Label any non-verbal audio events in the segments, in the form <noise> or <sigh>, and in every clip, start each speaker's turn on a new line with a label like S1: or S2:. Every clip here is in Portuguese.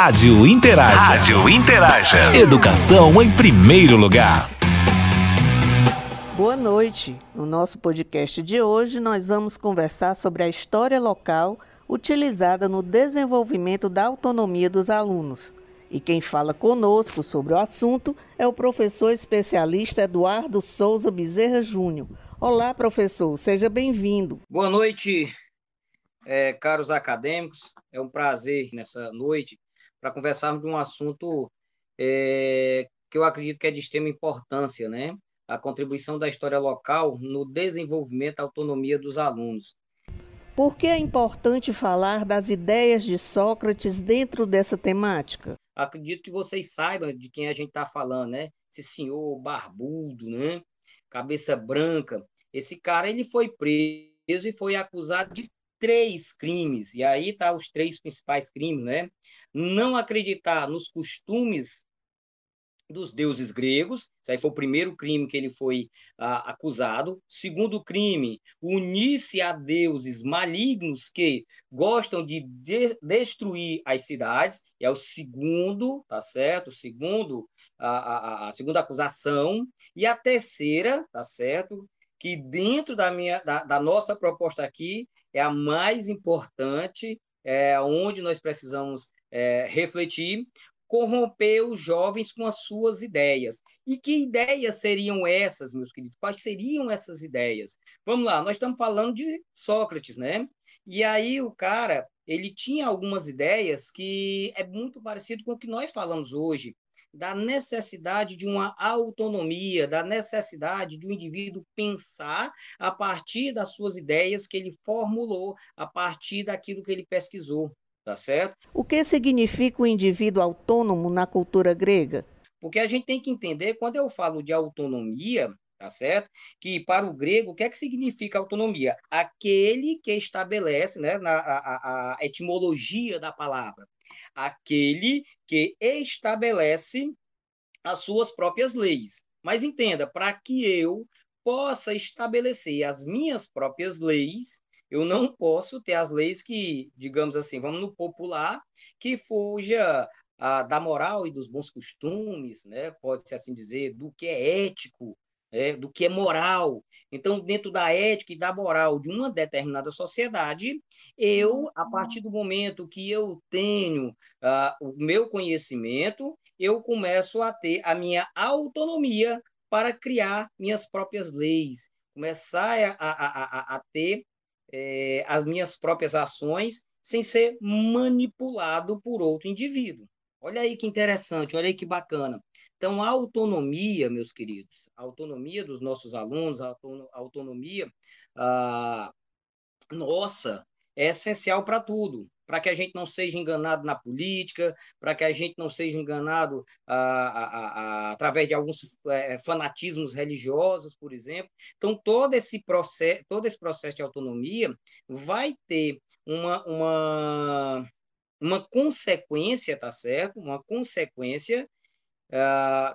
S1: Rádio Interaja. Rádio Interaja. Educação em primeiro lugar.
S2: Boa noite. No nosso podcast de hoje, nós vamos conversar sobre a história local utilizada no desenvolvimento da autonomia dos alunos. E quem fala conosco sobre o assunto é o professor especialista Eduardo Souza Bezerra Júnior. Olá, professor, seja bem-vindo.
S3: Boa noite, é, caros acadêmicos. É um prazer nessa noite para conversarmos de um assunto é, que eu acredito que é de extrema importância, né? A contribuição da história local no desenvolvimento da autonomia dos alunos.
S2: Por que é importante falar das ideias de Sócrates dentro dessa temática?
S3: Acredito que vocês saibam de quem a gente está falando, né? Esse senhor barbudo, né? Cabeça branca. Esse cara ele foi preso e foi acusado de três crimes. E aí tá os três principais crimes, né? Não acreditar nos costumes dos deuses gregos. Isso aí foi o primeiro crime que ele foi ah, acusado. Segundo crime, unir-se a deuses malignos que gostam de, de destruir as cidades. É o segundo, tá certo? O segundo, a, a, a segunda acusação. E a terceira, tá certo? Que dentro da minha, da, da nossa proposta aqui é a mais importante, é onde nós precisamos é, refletir, corromper os jovens com as suas ideias. E que ideias seriam essas, meus queridos? Quais seriam essas ideias? Vamos lá, nós estamos falando de Sócrates, né? E aí o cara, ele tinha algumas ideias que é muito parecido com o que nós falamos hoje, da necessidade de uma autonomia, da necessidade de um indivíduo pensar a partir das suas ideias que ele formulou, a partir daquilo que ele pesquisou tá certo?
S2: O que significa o indivíduo autônomo na cultura grega?
S3: Porque a gente tem que entender, quando eu falo de autonomia, tá certo? Que para o grego, o que é que significa autonomia? Aquele que estabelece, né, na a, a etimologia da palavra, aquele que estabelece as suas próprias leis. Mas entenda, para que eu possa estabelecer as minhas próprias leis, eu não posso ter as leis que, digamos assim, vamos no popular, que fuja ah, da moral e dos bons costumes, né? pode-se assim dizer, do que é ético, é, do que é moral. Então, dentro da ética e da moral de uma determinada sociedade, eu, a partir do momento que eu tenho ah, o meu conhecimento, eu começo a ter a minha autonomia para criar minhas próprias leis, começar a, a, a, a ter é, as minhas próprias ações sem ser manipulado por outro indivíduo. Olha aí que interessante, olha aí que bacana. Então, a autonomia, meus queridos, a autonomia dos nossos alunos, a autonomia a nossa, é essencial para tudo para que a gente não seja enganado na política, para que a gente não seja enganado ah, ah, ah, através de alguns é, fanatismos religiosos, por exemplo. Então, todo esse processo, todo esse processo de autonomia vai ter uma, uma, uma consequência, tá certo? Uma consequência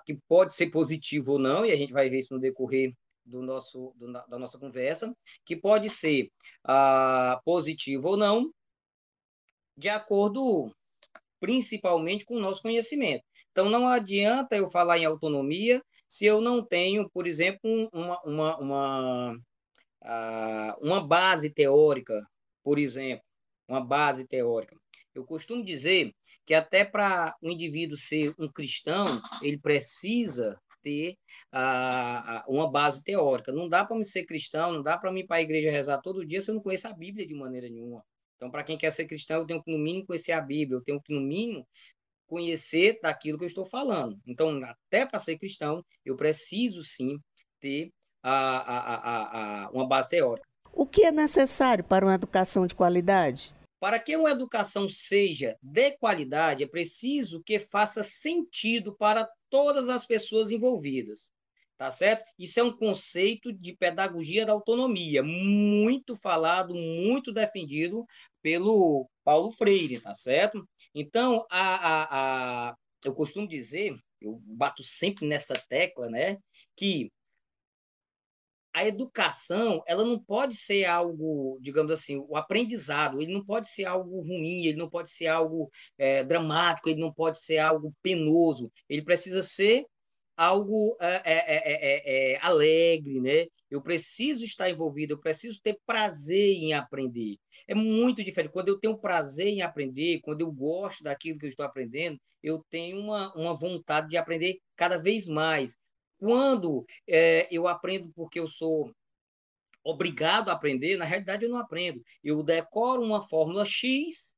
S3: que pode ser positiva ou não, e a gente vai ver isso no decorrer do nosso, do, da nossa conversa, que pode ser uh, positivo ou não, de acordo principalmente com o nosso conhecimento. Então, não adianta eu falar em autonomia se eu não tenho, por exemplo, uma, uma, uma, uma base teórica, por exemplo, uma base teórica. Eu costumo dizer que até para o um indivíduo ser um cristão, ele precisa ter uh, uma base teórica. Não dá para me ser cristão, não dá para me ir para a igreja rezar todo dia se eu não conheço a Bíblia de maneira nenhuma. Então, para quem quer ser cristão, eu tenho que, no mínimo, conhecer a Bíblia, eu tenho que, no mínimo, conhecer daquilo que eu estou falando. Então, até para ser cristão, eu preciso sim ter uma base teórica.
S2: O que é necessário para uma educação de qualidade?
S3: Para que uma educação seja de qualidade, é preciso que faça sentido para todas as pessoas envolvidas tá certo? Isso é um conceito de pedagogia da autonomia, muito falado, muito defendido pelo Paulo Freire, tá certo? Então, a, a, a, eu costumo dizer, eu bato sempre nessa tecla, né, que a educação, ela não pode ser algo, digamos assim, o aprendizado, ele não pode ser algo ruim, ele não pode ser algo é, dramático, ele não pode ser algo penoso, ele precisa ser algo é é, alegre, né? Eu preciso estar envolvido, eu preciso ter prazer em aprender. É muito diferente. Quando eu tenho prazer em aprender, quando eu gosto daquilo que eu estou aprendendo, eu tenho uma, uma vontade de aprender cada vez mais. Quando é, eu aprendo porque eu sou obrigado a aprender, na realidade eu não aprendo. Eu decoro uma fórmula X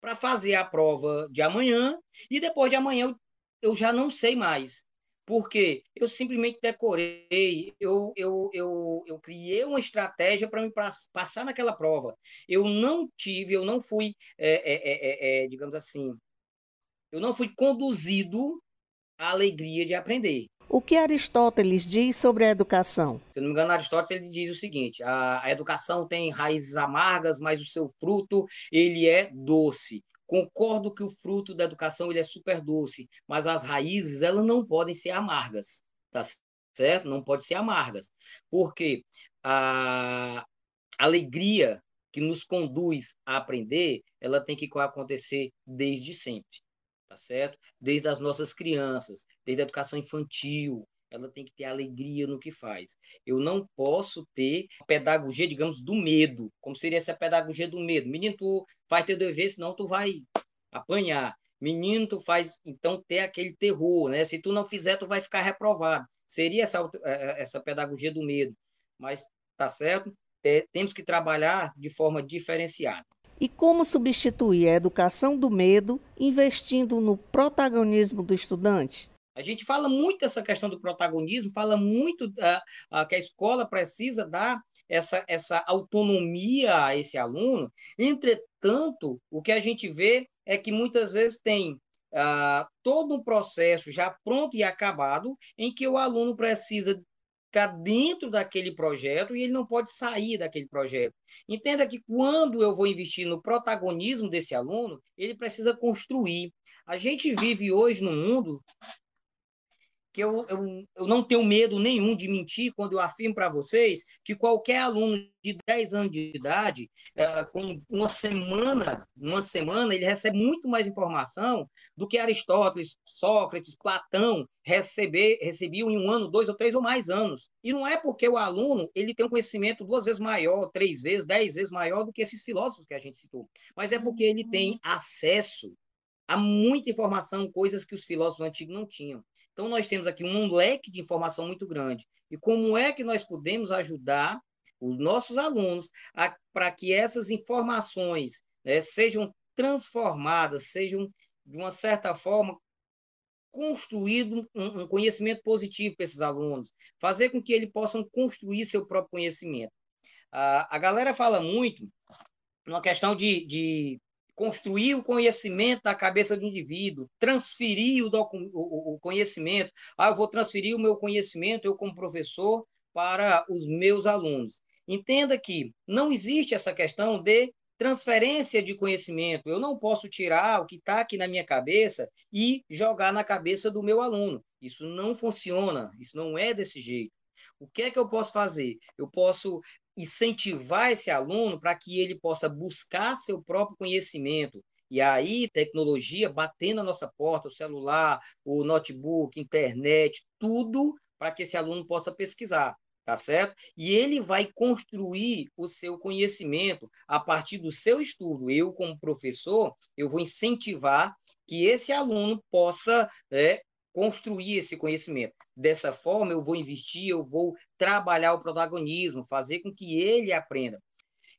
S3: para fazer a prova de amanhã e depois de amanhã eu, eu já não sei mais. Porque eu simplesmente decorei, eu, eu, eu, eu criei uma estratégia para me passar naquela prova. Eu não tive, eu não fui, é, é, é, digamos assim, eu não fui conduzido à alegria de aprender.
S2: O que Aristóteles diz sobre a educação?
S3: Se não me engano, Aristóteles diz o seguinte: a, a educação tem raízes amargas, mas o seu fruto ele é doce. Concordo que o fruto da educação ele é super doce, mas as raízes elas não podem ser amargas, tá certo? Não podem ser amargas, porque a alegria que nos conduz a aprender, ela tem que acontecer desde sempre tá certo? Desde as nossas crianças, desde a educação infantil, ela tem que ter alegria no que faz. Eu não posso ter pedagogia, digamos, do medo. Como seria essa pedagogia do medo? Menino, tu faz teu dever, senão tu vai apanhar. Menino, tu faz, então, ter aquele terror, né? Se tu não fizer, tu vai ficar reprovado. Seria essa, é, é, essa pedagogia do medo. Mas, tá certo? Temos que trabalhar de forma diferenciada.
S2: E como substituir a educação do medo investindo no protagonismo do estudante?
S3: A gente fala muito dessa questão do protagonismo, fala muito da, a, que a escola precisa dar essa, essa autonomia a esse aluno. Entretanto, o que a gente vê é que muitas vezes tem ah, todo um processo já pronto e acabado, em que o aluno precisa está dentro daquele projeto e ele não pode sair daquele projeto. Entenda que quando eu vou investir no protagonismo desse aluno, ele precisa construir. A gente vive hoje num mundo que eu, eu, eu não tenho medo nenhum de mentir quando eu afirmo para vocês que qualquer aluno de 10 anos de idade, é, com uma semana, uma semana, ele recebe muito mais informação do que Aristóteles, Sócrates, Platão receber, recebiam em um ano, dois ou três ou mais anos. E não é porque o aluno ele tem um conhecimento duas vezes maior, três vezes, dez vezes maior do que esses filósofos que a gente citou, mas é porque ele tem acesso a muita informação, coisas que os filósofos antigos não tinham. Então, nós temos aqui um leque de informação muito grande. E como é que nós podemos ajudar os nossos alunos para que essas informações né, sejam transformadas, sejam, de uma certa forma, construído um, um conhecimento positivo para esses alunos, fazer com que eles possam construir seu próprio conhecimento. a galera fala muito numa questão de, de construir o conhecimento da cabeça do indivíduo, transferir o, o, o conhecimento. Ah, eu vou transferir o meu conhecimento, eu como professor, para os meus alunos. Entenda que não existe essa questão de transferência de conhecimento. Eu não posso tirar o que está aqui na minha cabeça e jogar na cabeça do meu aluno. Isso não funciona, isso não é desse jeito. O que é que eu posso fazer? Eu posso incentivar esse aluno para que ele possa buscar seu próprio conhecimento. E aí, tecnologia batendo na nossa porta, o celular, o notebook, internet, tudo para que esse aluno possa pesquisar, tá certo? E ele vai construir o seu conhecimento a partir do seu estudo. Eu, como professor, eu vou incentivar que esse aluno possa é, construir esse conhecimento. Dessa forma, eu vou investir, eu vou trabalhar o protagonismo, fazer com que ele aprenda.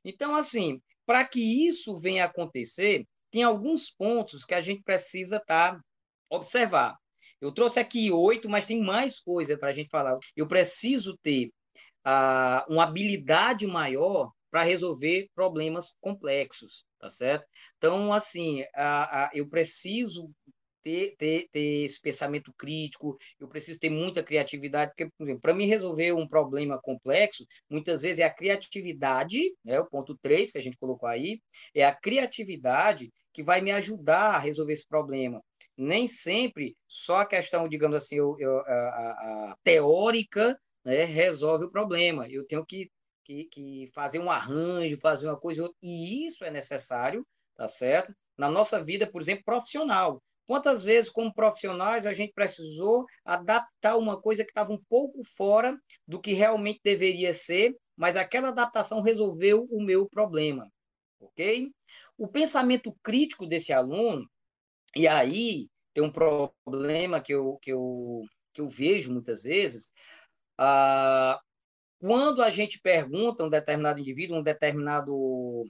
S3: Então, assim, para que isso venha a acontecer, tem alguns pontos que a gente precisa tá, observar. Eu trouxe aqui oito, mas tem mais coisa para a gente falar. Eu preciso ter uh, uma habilidade maior para resolver problemas complexos, tá certo? Então, assim, uh, eu preciso ter, ter, ter esse pensamento crítico, eu preciso ter muita criatividade, porque, por exemplo, para me resolver um problema complexo, muitas vezes é a criatividade, né, o ponto 3 que a gente colocou aí, é a criatividade que vai me ajudar a resolver esse problema. Nem sempre só a questão, digamos assim, eu, eu, a, a, a teórica né, resolve o problema. Eu tenho que, que, que fazer um arranjo, fazer uma coisa, e isso é necessário, tá certo? Na nossa vida, por exemplo, profissional. Quantas vezes, como profissionais, a gente precisou adaptar uma coisa que estava um pouco fora do que realmente deveria ser, mas aquela adaptação resolveu o meu problema, ok? O pensamento crítico desse aluno, e aí tem um problema que eu, que eu, que eu vejo muitas vezes, ah, quando a gente pergunta um determinado indivíduo, um determinado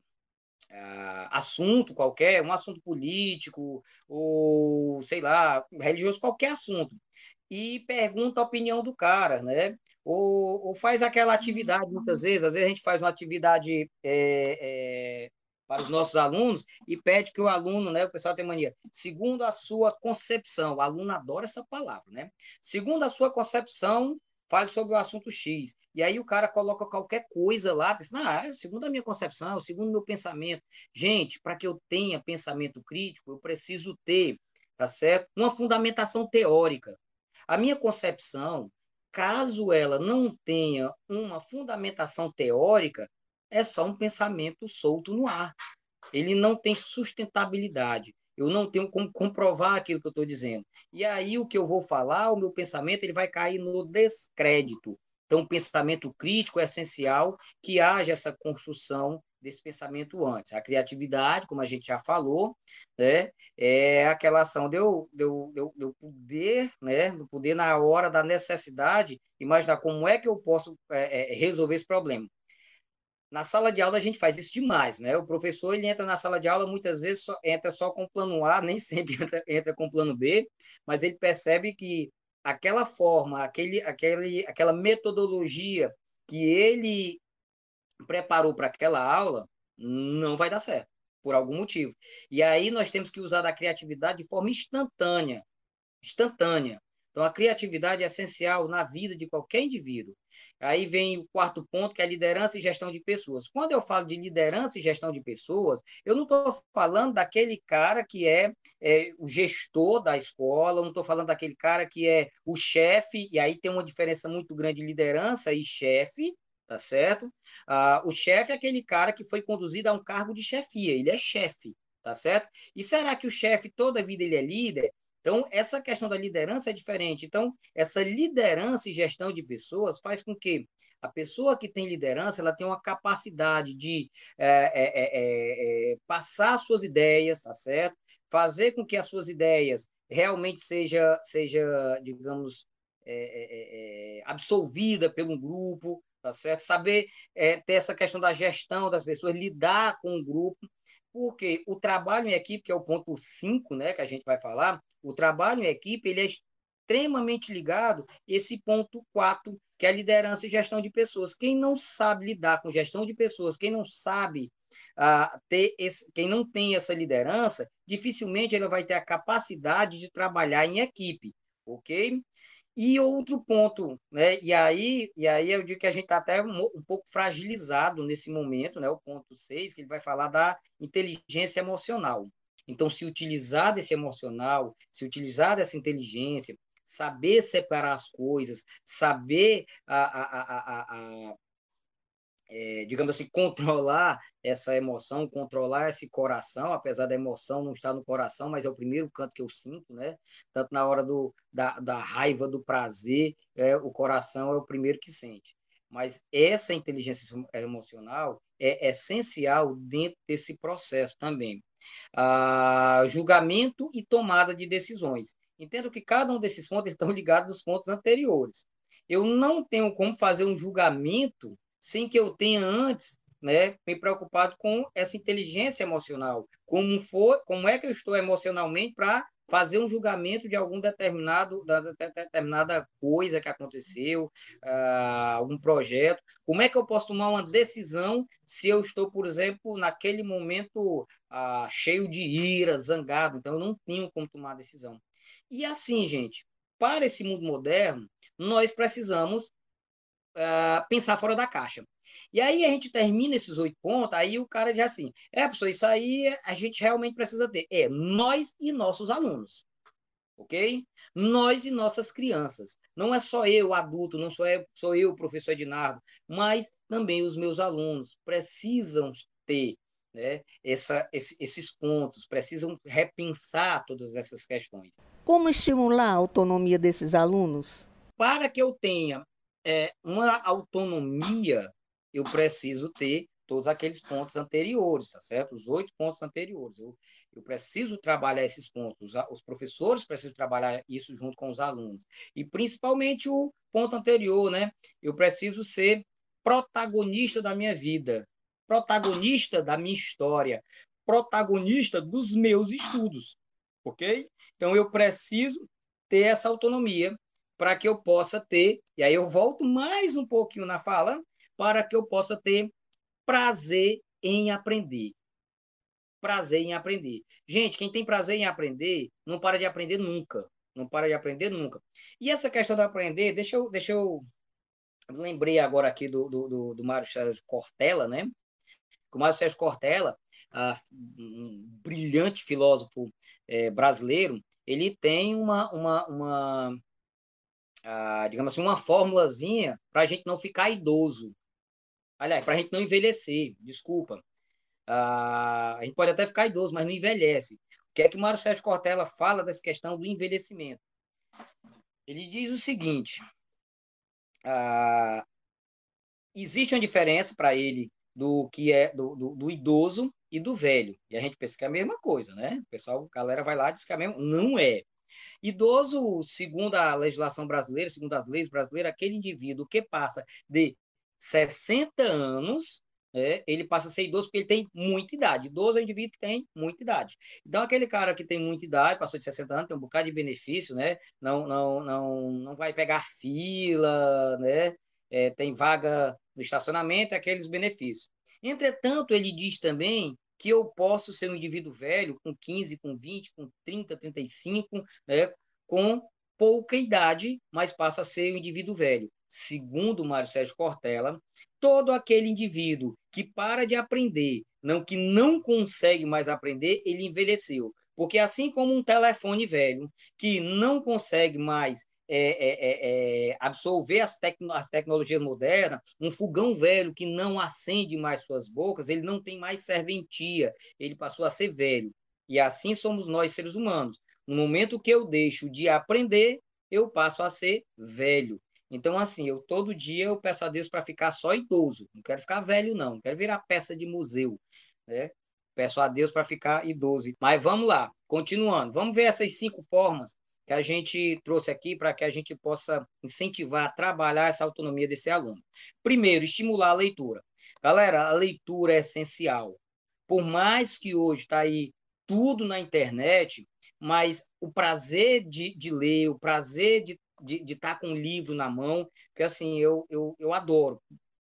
S3: assunto qualquer, um assunto político, ou sei lá, religioso, qualquer assunto, e pergunta a opinião do cara, né? Ou, ou faz aquela atividade, muitas vezes, às vezes a gente faz uma atividade é, é, para os nossos alunos e pede que o aluno, né, o pessoal tem mania, segundo a sua concepção, o aluno adora essa palavra, né? Segundo a sua concepção, fale sobre o assunto X. E aí o cara coloca qualquer coisa lá, pensa, ah, segundo a minha concepção, segundo o meu pensamento. Gente, para que eu tenha pensamento crítico, eu preciso ter, tá certo? Uma fundamentação teórica. A minha concepção, caso ela não tenha uma fundamentação teórica, é só um pensamento solto no ar. Ele não tem sustentabilidade eu não tenho como comprovar aquilo que eu estou dizendo. E aí o que eu vou falar, o meu pensamento, ele vai cair no descrédito. Então, o pensamento crítico é essencial que haja essa construção desse pensamento antes. A criatividade, como a gente já falou, né, é aquela ação de eu, de eu, de eu, de eu poder, né, do poder na hora da necessidade, imaginar como é que eu posso é, é, resolver esse problema. Na sala de aula a gente faz isso demais, né? O professor ele entra na sala de aula muitas vezes só, entra só com plano A, <laughs> nem sempre entra, entra com plano B, mas ele percebe que aquela forma, aquele, aquele, aquela metodologia que ele preparou para aquela aula não vai dar certo, por algum motivo. E aí nós temos que usar da criatividade de forma instantânea, instantânea. Então a criatividade é essencial na vida de qualquer indivíduo. Aí vem o quarto ponto, que é liderança e gestão de pessoas. Quando eu falo de liderança e gestão de pessoas, eu não estou falando daquele cara que é, é, o gestor da escola, não estou falando daquele cara que é o chefe, e aí tem uma diferença muito grande de liderança e chefe, tá certo? Ah, o chefe é aquele cara que foi conduzido a um cargo de chefia, ele é chefe, tá certo? E será que o chefe toda vida ele é líder? Então, essa questão da liderança é diferente. Então, essa liderança e gestão de pessoas faz com que a pessoa que tem liderança ela tenha uma capacidade de é, é, é, é, passar suas ideias, tá certo? Fazer com que as suas ideias realmente seja, seja digamos, é, é, absolvida pelo grupo, tá certo? Saber ter essa questão da gestão das pessoas, lidar com o grupo porque o trabalho em equipe, que é o ponto 5, né, que a gente vai falar, o trabalho em equipe, ele é extremamente ligado esse ponto 4, que é a liderança e gestão de pessoas. Quem não sabe lidar com gestão de pessoas, quem não sabe uh, ter esse, quem não tem essa liderança, dificilmente ele vai ter a capacidade de trabalhar em equipe, ok? E outro ponto, né? E aí, e aí eu digo que a gente está até um, um, pouco fragilizado nesse momento, né? O ponto 6, que ele vai falar da inteligência emocional. Então, se utilizar desse emocional, se utilizar dessa inteligência, saber separar as coisas, saber a, a, a, é, digamos assim, <laughs> controlar essa emoção, controlar esse coração, apesar da emoção não estar no coração, mas é o primeiro canto que eu sinto, né? Tanto na hora do, da, da raiva, do prazer, é, o coração é o primeiro que sente. Mas essa inteligência emocional é essencial dentro desse processo também. Ah, julgamento e tomada de decisões. Entendo que cada um desses pontos estão ligados aos pontos anteriores. Eu não tenho como fazer um julgamento sem que eu tenha antes né, me preocupado com essa inteligência emocional. Como, for, como é que eu estou emocionalmente para fazer um julgamento de algum determinado da, determinada coisa que aconteceu, uh, algum projeto. Como é que eu posso tomar uma decisão se eu estou, por exemplo, naquele momento uh, cheio de ira, zangado? Então, eu não tenho como tomar decisão. E assim, gente, para esse mundo moderno, nós precisamos uh, pensar fora da caixa. E aí a gente termina esses oito pontos, aí o cara diz assim, é, professor, isso aí a gente realmente precisa ter. É, nós e nossos alunos. ok? Nós e nossas crianças. Não é só eu, adulto, não sou eu, sou eu, professor Ednardo, mas também os meus alunos precisam ter né, essa, esse, esses pontos, precisam repensar todas essas questões.
S2: Como estimular a autonomia desses alunos?
S3: Para que eu tenha é, uma autonomia, eu preciso ter todos aqueles pontos anteriores, tá certo? Os oito pontos anteriores. Eu, eu preciso trabalhar esses pontos. Os, os professores precisam trabalhar isso junto com os alunos. E principalmente o ponto anterior, né? Eu preciso ser protagonista da minha vida, protagonista da minha história, protagonista dos meus estudos, ok? Então eu preciso ter essa autonomia para que eu possa ter, e aí eu volto mais um pouquinho na fala, para que eu possa ter prazer em aprender. Prazer em aprender. Gente, quem tem prazer em aprender, não para de aprender nunca. Não para de aprender nunca. E essa questão de aprender, deixa eu, deixa eu lembrei agora aqui do, do, do, do Mário Sérgio Cortella, né? O Mário Sérgio Cortella, um brilhante filósofo é, brasileiro, ele tem uma, uma, uma digamos assim, uma formulazinha para a gente não ficar idoso. Aliás, para a gente não envelhecer, desculpa. a gente pode até ficar idoso, mas não envelhece. O que é que Mário Sérgio Cortella fala dessa questão do envelhecimento? Ele diz o seguinte: ah, existe uma diferença para ele do que é do, do, do, idoso e do velho. E a gente pensa que é a mesma coisa, né? O pessoal, a galera vai lá e diz que é mesmo. Não é. Idoso, segundo a legislação brasileira, segundo as leis brasileiras, aquele indivíduo que passa de 60 anos é, ele passa a ser idoso porque ele tem muita idade. Idoso é um indivíduo que tem muita idade. Então, aquele cara que tem muita idade, passou de 60 anos, tem um bocado de benefício, né? Não, não, não, não vai pegar fila, né? É, tem vaga no estacionamento, aqueles benefícios. Entretanto, ele diz também que eu posso ser um indivíduo velho, com 15, com 20, com 30, 35, né? com pouca idade, mas passa a ser um indivíduo velho. Segundo Mário Sérgio Cortella, todo aquele indivíduo que para de aprender, não que não consegue mais aprender, ele envelheceu. Porque assim como um telefone velho que não consegue mais é, é, é, é absorver as, tecno as tecnologias modernas, um fogão velho que não acende mais suas bocas, ele não tem mais serventia, ele passou a ser velho. E assim somos nós, seres humanos. No momento que eu deixo de aprender, eu passo a ser velho. Então, assim, eu todo dia eu peço a Deus para ficar só idoso. Não quero ficar velho, não. Não quero virar peça de museu. Né? Peço a Deus para ficar idoso. Mas vamos lá, continuando. Vamos ver essas cinco formas que a gente trouxe aqui para que a gente possa incentivar, trabalhar essa autonomia desse aluno. Primeiro, estimular a leitura. Galera, a leitura é essencial. Por mais que hoje está aí tudo na internet, mas o prazer de, de ler, o prazer de de estar tá com um livro na mão, porque assim, eu, eu, eu adoro.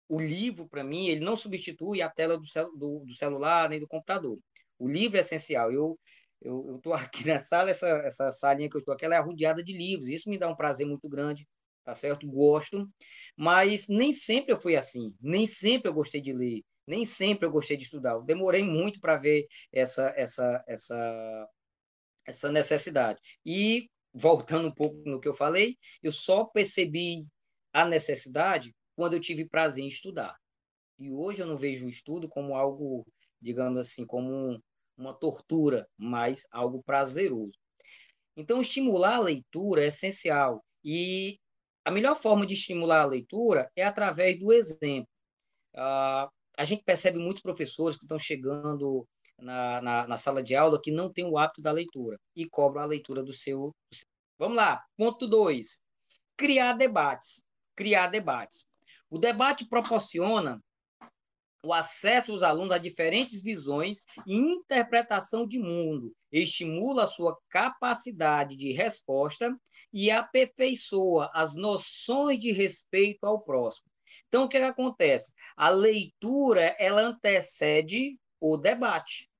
S3: O livro, para mim, ele não substitui a tela do, cel, do, do, celular nem do computador. O livro é essencial. Eu eu estou <laughs> aqui na sala, essa, essa salinha que eu estou aqui, ela é arrodeada de livros. Isso me dá um prazer muito grande, tá certo? Gosto. Mas nem sempre eu fui assim. Nem sempre eu gostei de ler. Nem sempre eu gostei de estudar. Eu demorei muito para ver essa, essa, essa, essa necessidade. E voltando um pouco no que eu falei, eu só percebi a necessidade quando eu tive prazer em estudar. E hoje eu não vejo o estudo como algo, digamos assim, como uma tortura, mas algo prazeroso. Então, estimular a leitura é essencial. E a melhor forma de estimular a leitura é através do exemplo. Uh, a gente percebe muitos professores que estão chegando na, na, na, sala de aula que não tem o hábito da leitura e cobram a leitura do seu. Do seu... Vamos lá, ponto 2. Criar debates. Criar debates. O debate proporciona o acesso dos alunos a diferentes visões e interpretação de mundo, estimula a sua capacidade de resposta e aperfeiçoa as noções de respeito ao próximo. Então, o que, é que acontece? A leitura, ela antecede o debate.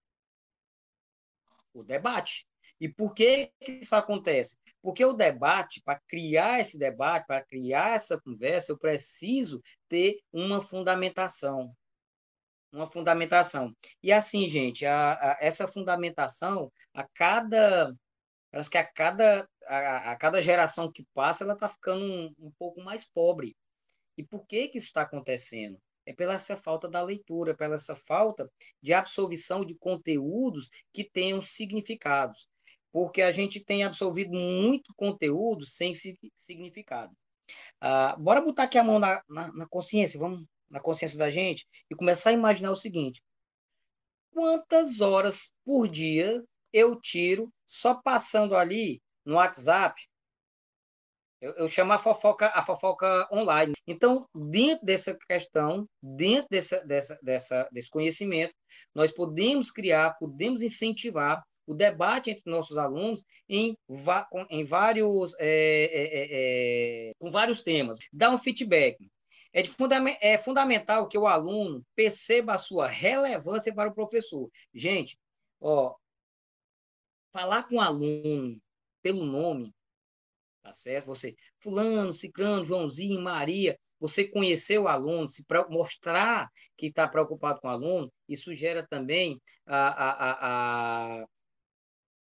S3: O debate. E por que isso acontece? Porque o debate, para criar esse debate, para criar essa conversa, eu preciso ter uma fundamentação. Uma fundamentação. E assim, gente, a, a, essa fundamentação, a cada. Parece que a cada a, a cada geração que passa, ela está ficando um, um pouco mais pobre. E por que, que isso está acontecendo? É pela essa falta da leitura, pela essa falta de absorção de conteúdos que tenham significados. Porque a gente tem absorvido muito conteúdo sem significado. Ah, bora botar aqui a mão na, na, na consciência, vamos na consciência da gente e começar a imaginar o seguinte: quantas horas por dia eu tiro só passando ali no WhatsApp eu, eu chamo a fofoca, a fofoca online. Então, dentro dessa questão, dentro dessa, dessa, dessa, desse conhecimento, nós podemos criar, podemos incentivar o debate entre nossos alunos em, em vários, é, é, é, com vários temas. Dar um feedback. É, de é fundamental que o aluno perceba a sua relevância para o professor. Gente, ó, falar com o aluno pelo nome tá certo? Você, fulano, ciclano, Joãozinho, Maria, você conhecer o aluno, se mostrar que está preocupado com o aluno, isso gera também a, a, a,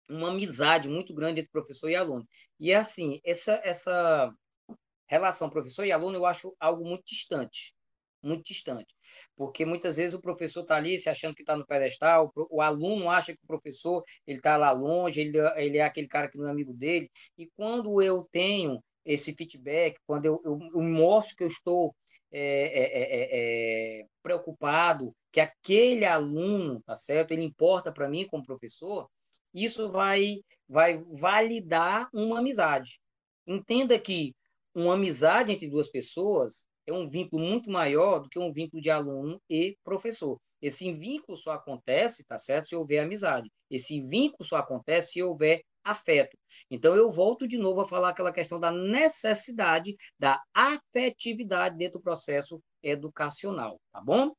S3: uma amizade muito grande entre professor e aluno. E é assim, essa, essa relação professor e aluno eu acho algo muito distante, muito distante. Porque muitas vezes o professor está ali se achando que está no pedestal, o aluno acha que o professor ele está lá longe, ele, ele é aquele cara que não é amigo dele, e quando eu tenho esse feedback, quando eu, eu, eu mostro que eu estou é, é, é, é preocupado, que aquele aluno, tá certo, ele importa para mim como professor, isso vai, vai validar uma amizade. Entenda que uma amizade entre duas pessoas é um vínculo muito maior do que um vínculo de aluno e professor. Esse vínculo só acontece, tá certo, se houver amizade. Esse vínculo só acontece se houver afeto. Então eu volto de novo a falar aquela questão da necessidade da afetividade dentro do processo educacional, tá bom?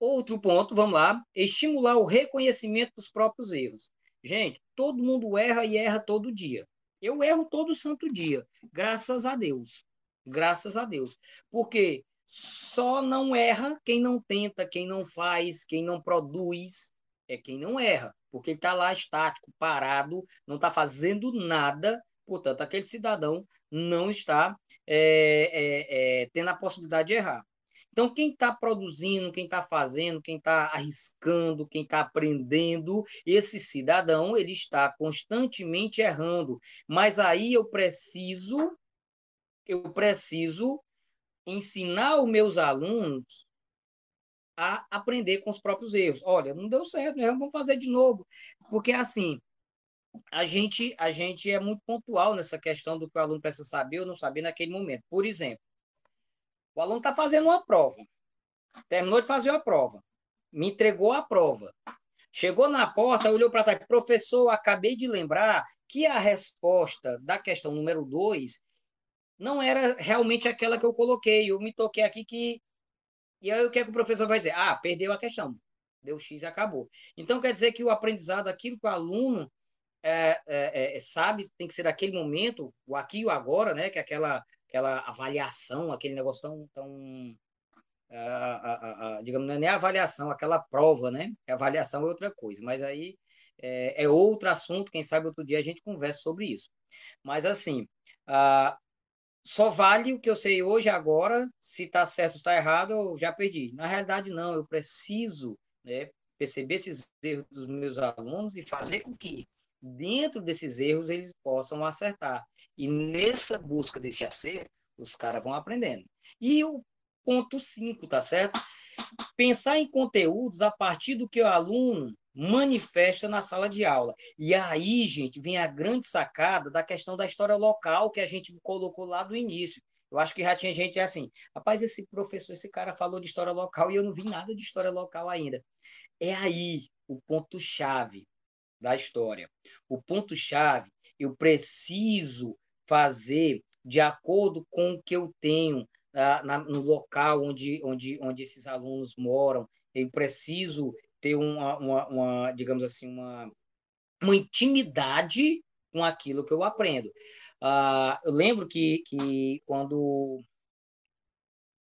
S3: Outro ponto, vamos lá, estimular o reconhecimento dos próprios erros. Gente, todo mundo erra e erra todo dia. Eu erro todo santo dia, graças a Deus. Graças a Deus. Porque só não erra quem não tenta, quem não faz, quem não produz, é quem não erra. Porque ele está lá estático, parado, não está fazendo nada. Portanto, aquele cidadão não está é, é, é, tendo a possibilidade de errar. Então, quem está produzindo, quem está fazendo, quem está arriscando, quem está aprendendo, esse cidadão ele está constantemente errando. Mas aí eu preciso eu preciso ensinar os meus alunos a aprender com os próprios erros. Olha, não deu certo, né? vamos fazer de novo. Porque, assim, a gente, a gente é muito pontual nessa questão do que o aluno precisa saber ou não saber naquele momento. Por exemplo, o aluno está fazendo uma prova, terminou de fazer a prova, me entregou a prova. Chegou na porta, olhou para trás, professor, acabei de lembrar que a resposta da questão número 2 não era realmente aquela que eu coloquei. Eu me toquei aqui que. E aí o que, é que o professor vai dizer? Ah, perdeu a questão. Deu X e acabou. Então quer dizer que o aprendizado, aquilo que o aluno é, é, é, sabe, tem que ser aquele momento, o aqui e o agora, né? Que é aquela, aquela avaliação, aquele negócio tão. tão digamos, não é nem a avaliação, aquela prova, né? A avaliação é outra coisa, mas aí é, é outro assunto, quem sabe outro dia a gente conversa sobre isso. Mas assim, só vale o que eu sei hoje, agora, se está certo ou está errado, eu já perdi. Na realidade, não, eu preciso né, perceber esses erros dos meus alunos e fazer com que, dentro desses erros, eles possam acertar. E nessa busca desse acerto, os caras vão aprendendo. E o ponto 5, tá certo? Pensar em conteúdos a partir do que o aluno manifesta na sala de aula. E aí, gente, vem a grande sacada da questão da história local que a gente colocou lá do início. Eu acho que já tinha gente assim, rapaz, esse professor, esse cara falou de história local e eu não vi nada de história local ainda. É aí o ponto-chave da história. O ponto-chave, eu preciso fazer de acordo com o que eu tenho na, na, no local onde, onde, onde esses alunos moram. Eu preciso ter uma, uma, uma, digamos assim, uma, uma intimidade com aquilo que eu aprendo. Uh, eu lembro que, que quando,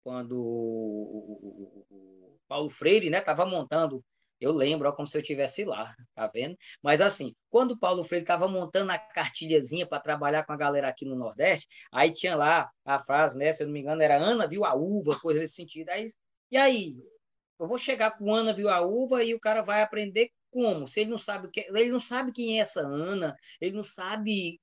S3: quando o Paulo Freire estava né, montando Eu lembro, ó, como se eu estivesse lá, tá vendo? Mas assim, quando Paulo Freire estava montando a cartilhazinha para trabalhar com a galera aqui no Nordeste, aí tinha lá a frase, né? Se eu não me engano, era Ana viu a uva, coisa nesse sentido. Aí, e aí, eu vou chegar com Ana viu a uva e o cara vai aprender como? Se ele não sabe o que, ele não sabe quem é essa Ana, ele não sabe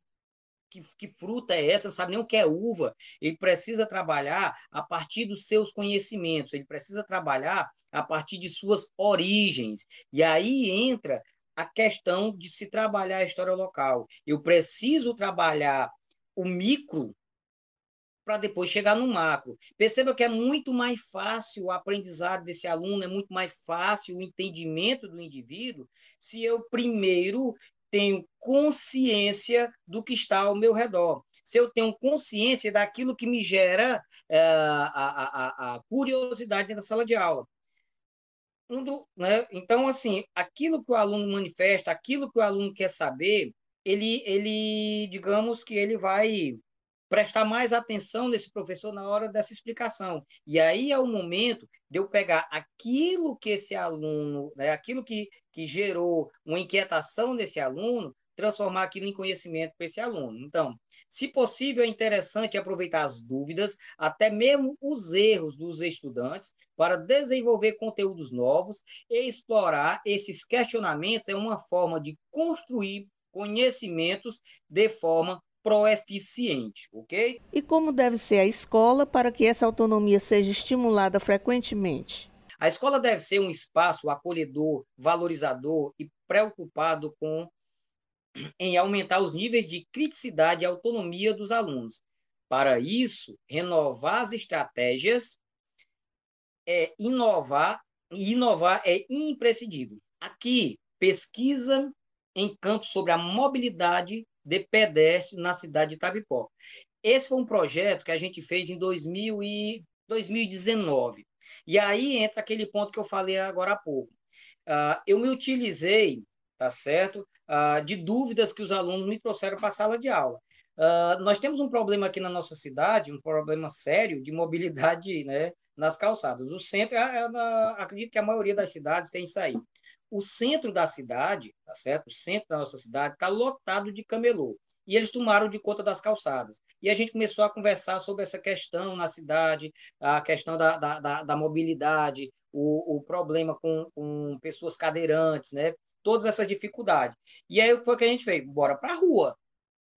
S3: que, que, fruta é essa, não sabe nem o que é uva. Ele precisa trabalhar a partir dos seus conhecimentos, ele precisa trabalhar a partir de suas origens. E aí entra a questão de se trabalhar a história local. Eu preciso trabalhar o micro para depois chegar no macro. Perceba que é muito mais fácil o aprendizado desse aluno, é muito mais fácil o entendimento do indivíduo se eu primeiro tenho consciência do que está ao meu redor. Se eu tenho consciência daquilo que me gera é, a, a, a, curiosidade da sala de aula. Um do, né? Então, assim, aquilo que o aluno manifesta, aquilo que o aluno quer saber, ele, ele digamos que ele vai prestar mais atenção nesse professor na hora dessa explicação. E aí é o momento de eu pegar aquilo que esse aluno, né, aquilo que, que gerou uma inquietação nesse aluno, transformar aquilo em conhecimento para esse aluno. Então, se possível, é interessante aproveitar as dúvidas, até mesmo os erros dos estudantes, para desenvolver conteúdos novos e explorar esses questionamentos. É uma forma de construir conhecimentos de forma proeficiente, ok?
S2: E como deve ser a escola para que essa autonomia seja estimulada frequentemente?
S3: A escola deve ser um espaço acolhedor, valorizador e preocupado com em aumentar os níveis de criticidade e autonomia dos alunos. Para isso, renovar as estratégias é inovar e inovar é imprescindível. Aqui, pesquisa em campo sobre a mobilidade de pedestre na cidade de Itabipó. Esse foi um projeto que a gente fez em 2000 e 2019. E aí entra aquele ponto que eu falei agora há pouco. Uh, eu me utilizei, tá certo, uh, de dúvidas que os alunos me trouxeram para a sala de aula. Uh, nós temos um problema aqui na nossa cidade, um problema sério de mobilidade né, nas calçadas. O centro, eu, eu, acredito que a maioria das cidades tem isso aí o centro da cidade, tá certo? O centro da nossa cidade está lotado de camelô. E eles tomaram de conta das calçadas. E a gente começou a conversar sobre essa questão na cidade, a questão da, da, da, da mobilidade, o, o problema com, com pessoas cadeirantes, né? Todas essas dificuldades. E aí foi que a gente fez? Bora para a rua.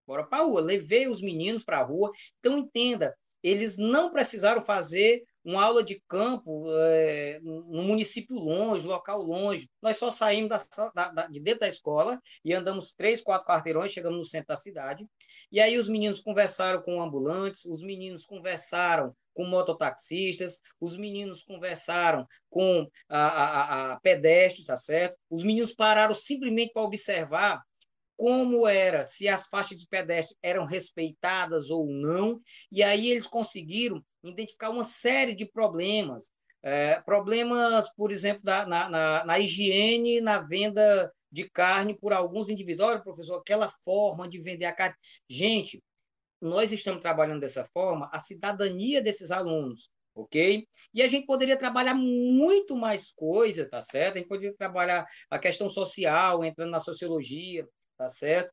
S3: Bora para a rua. Levei os meninos para a rua. Então, entenda, eles não precisaram fazer uma aula de campo é, município longe, local longe. Nós só saímos da, da, da, de dentro da escola e andamos três, quatro quarteirões, chegamos no centro da cidade. E aí os meninos conversaram com ambulantes, os meninos conversaram com mototaxistas, os meninos conversaram com a, a, a pedestres, tá certo? Os meninos pararam simplesmente para observar como era, se as faixas de pedestre eram respeitadas ou não, e aí eles conseguiram identificar uma série de problemas. É, problemas, por exemplo, da, na, na, na, higiene, na venda de carne por alguns indivíduos. Olha, professor, aquela forma de vender a carne. Gente, nós estamos trabalhando dessa forma a cidadania desses alunos, ok? E a gente poderia trabalhar muito mais coisas, tá certo? A gente poderia trabalhar a questão social, entrando na sociologia, tá certo?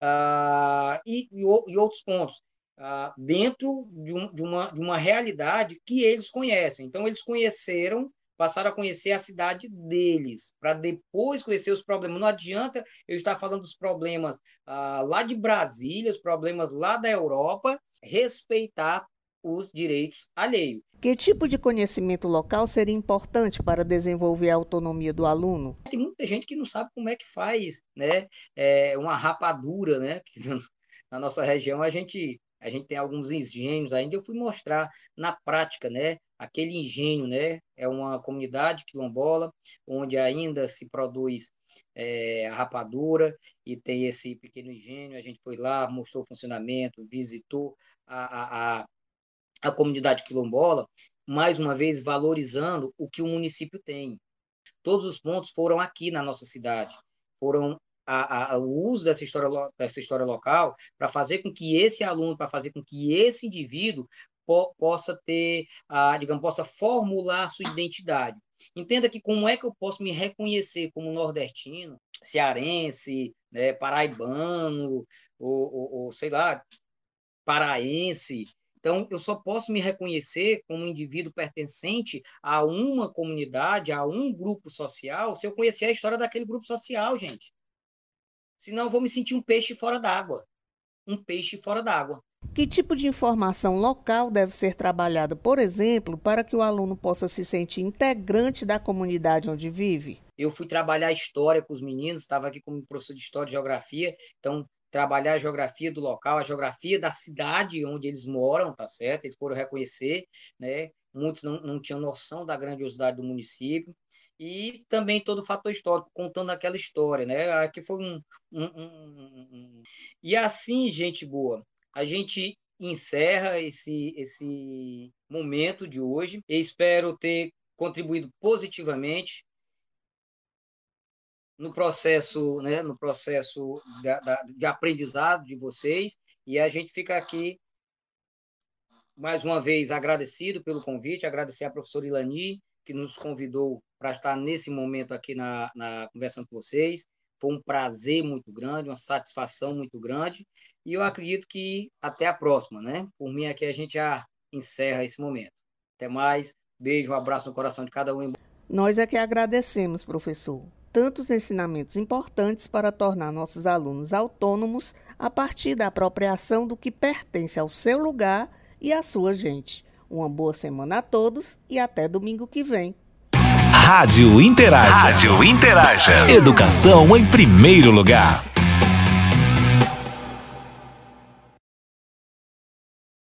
S3: Ah, e, e, e outros pontos. Ah, dentro de, um, de, uma, de uma realidade que eles conhecem. Então, eles conheceram, passaram a conhecer a cidade deles, para depois conhecer os problemas. Não adianta eu estar falando dos problemas ah, lá de Brasília, os problemas lá da Europa, respeitar os direitos alheios.
S2: Que tipo de conhecimento local seria importante para desenvolver a autonomia do aluno?
S3: Tem muita gente que não sabe como é que faz né? É uma rapadura, né? <laughs> na nossa região a gente a gente tem alguns engenhos ainda, eu fui mostrar na prática, né, aquele engenho, né, é uma comunidade quilombola, onde ainda se produz é, a rapadura e tem esse pequeno engenho, a gente foi lá, mostrou o funcionamento, visitou a, a, a comunidade quilombola, mais uma vez valorizando o que o município tem. Todos os pontos foram aqui na nossa cidade, foram a, a, o uso dessa história, dessa história local para fazer com que esse aluno, para fazer com que esse indivíduo po, possa ter, a, digamos, possa formular sua identidade. Entenda que como é que eu posso me reconhecer como nordestino, cearense, né, paraibano, ou, ou, ou sei lá, paraense, então, eu só posso me reconhecer como um indivíduo pertencente a uma comunidade, a um grupo social, se eu conhecer a história daquele grupo social, gente. Senão, eu vou me sentir um peixe fora d'água. Um peixe fora d'água.
S2: Que tipo de informação local deve ser trabalhada, por exemplo, para que o aluno possa se sentir integrante da comunidade onde vive?
S3: Eu fui trabalhar história com os meninos, estava aqui como professor de história e geografia, então trabalhar a geografia do local, a geografia da cidade onde eles moram, tá certo? Eles foram reconhecer, né? Muitos não, não tinham noção da grandiosidade do município e também todo o fator histórico, contando aquela história, né? Aqui foi um, um, um, um, E assim, gente boa, a gente encerra esse, esse momento de hoje. Eu espero ter contribuído positivamente no processo, né, no processo de aprendizado de vocês. E a gente fica aqui, mais uma vez, agradecido pelo convite, agradecer à professora Ilani, que nos convidou para estar nesse momento aqui na, na conversando com vocês. Foi um prazer muito grande, uma satisfação muito grande. E eu acredito que até a próxima, né? Por mim, aqui a gente já encerra esse momento. Até mais. Beijo, um abraço no coração de cada um.
S2: Nós é que agradecemos, professor tantos ensinamentos importantes para tornar nossos alunos autônomos a partir da apropriação do que pertence ao seu lugar e à sua gente. Uma boa semana a todos e até domingo que vem.
S1: Rádio Interaja. Rádio Interaja. Educação em primeiro lugar.